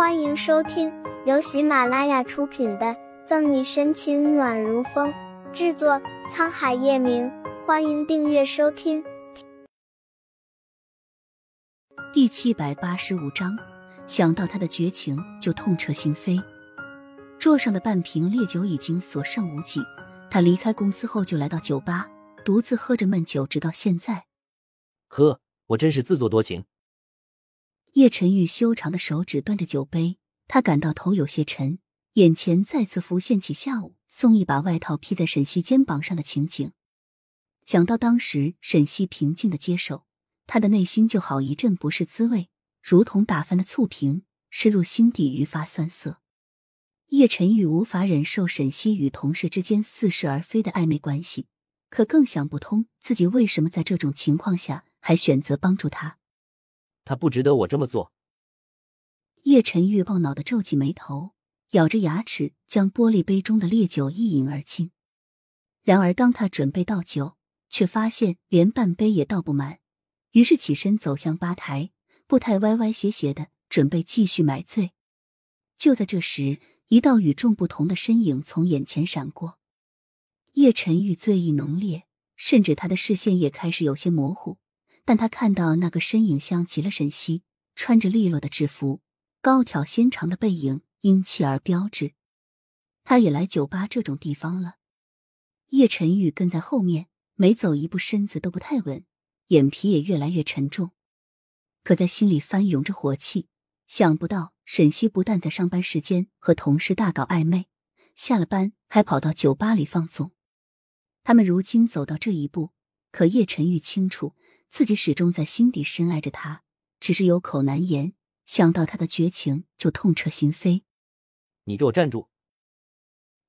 欢迎收听由喜马拉雅出品的《赠你深情暖如风》，制作沧海夜明。欢迎订阅收听。第七百八十五章，想到他的绝情就痛彻心扉。桌上的半瓶烈酒已经所剩无几，他离开公司后就来到酒吧，独自喝着闷酒，直到现在。呵，我真是自作多情。叶晨玉修长的手指端着酒杯，他感到头有些沉，眼前再次浮现起下午宋毅把外套披在沈西肩膀上的情景。想到当时沈西平静的接受，他的内心就好一阵不是滋味，如同打翻的醋瓶，渗入心底愈发酸涩。叶晨玉无法忍受沈西与同事之间似是而非的暧昧关系，可更想不通自己为什么在这种情况下还选择帮助他。他不值得我这么做。叶晨玉懊恼的皱起眉头，咬着牙齿将玻璃杯中的烈酒一饮而尽。然而，当他准备倒酒，却发现连半杯也倒不满，于是起身走向吧台，步态歪歪斜斜的，准备继续买醉。就在这时，一道与众不同的身影从眼前闪过。叶晨玉醉意浓烈，甚至他的视线也开始有些模糊。但他看到那个身影像极了沈西，穿着利落的制服，高挑纤长的背影英气而标致。他也来酒吧这种地方了。叶晨玉跟在后面，每走一步身子都不太稳，眼皮也越来越沉重。可在心里翻涌着火气，想不到沈西不但在上班时间和同事大搞暧昧，下了班还跑到酒吧里放纵。他们如今走到这一步，可叶晨玉清楚。自己始终在心底深爱着他，只是有口难言。想到他的绝情，就痛彻心扉。你给我站住！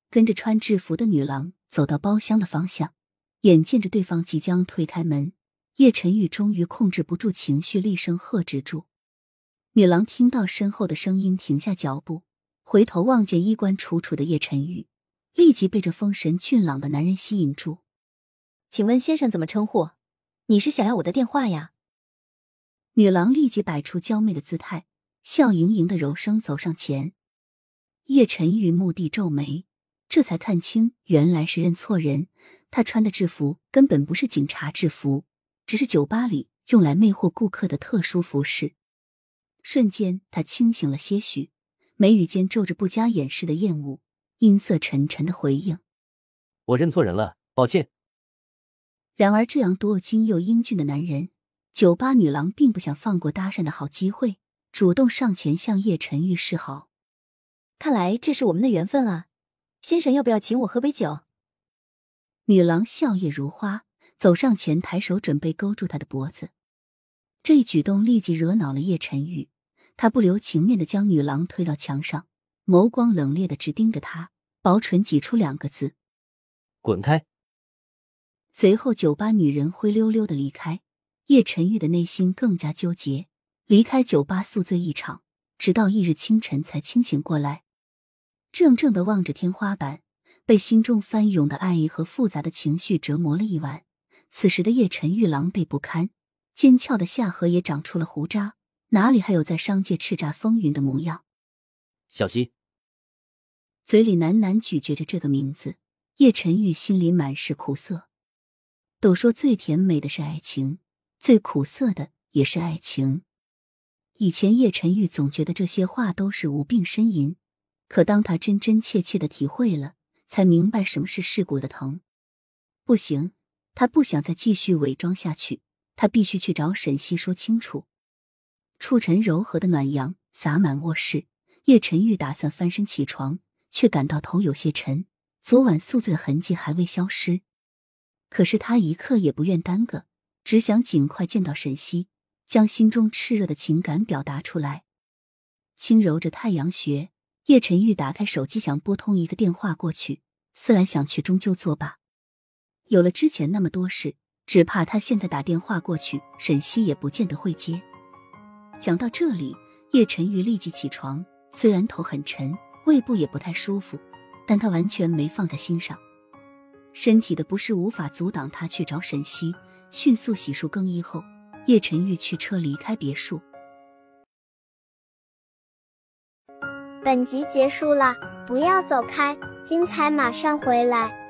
跟着穿制服的女郎走到包厢的方向，眼见着对方即将推开门，叶晨玉终于控制不住情绪，厉声喝止住。女郎听到身后的声音，停下脚步，回头望见衣冠楚楚的叶晨玉，立即被这风神俊朗的男人吸引住。请问先生怎么称呼？你是想要我的电话呀？女郎立即摆出娇媚的姿态，笑盈盈的柔声走上前。叶晨玉目地皱眉，这才看清原来是认错人。他穿的制服根本不是警察制服，只是酒吧里用来魅惑顾客的特殊服饰。瞬间，他清醒了些许，眉宇间皱着不加掩饰的厌恶，阴色沉沉的回应：“我认错人了，抱歉。”然而，这样多金又英俊的男人，酒吧女郎并不想放过搭讪的好机会，主动上前向叶晨玉示好。看来这是我们的缘分啊，先生要不要请我喝杯酒？女郎笑靥如花，走上前，抬手准备勾住他的脖子。这一举动立即惹恼了叶晨玉，他不留情面的将女郎推到墙上，眸光冷冽的直盯着他，薄唇挤出两个字：“滚开。”随后，酒吧女人灰溜溜的离开，叶晨玉的内心更加纠结。离开酒吧宿醉一场，直到翌日清晨才清醒过来，怔怔的望着天花板，被心中翻涌的爱意和复杂的情绪折磨了一晚。此时的叶晨玉狼狈不堪，尖翘的下颌也长出了胡渣，哪里还有在商界叱咤风云的模样？小溪，嘴里喃喃咀嚼着这个名字，叶晨玉心里满是苦涩。都说最甜美的是爱情，最苦涩的也是爱情。以前叶晨玉总觉得这些话都是无病呻吟，可当他真真切切的体会了，才明白什么是世故的疼。不行，他不想再继续伪装下去，他必须去找沈西说清楚。触尘柔和的暖阳洒满卧室，叶晨玉打算翻身起床，却感到头有些沉，昨晚宿醉的痕迹还未消失。可是他一刻也不愿耽搁，只想尽快见到沈西，将心中炽热的情感表达出来。轻揉着太阳穴，叶晨玉打开手机，想拨通一个电话过去。思来想去，终究作罢。有了之前那么多事，只怕他现在打电话过去，沈西也不见得会接。想到这里，叶晨玉立即起床。虽然头很沉，胃部也不太舒服，但他完全没放在心上。身体的不适无法阻挡他去找沈西。迅速洗漱更衣后，叶晨玉驱车离开别墅。本集结束了，不要走开，精彩马上回来。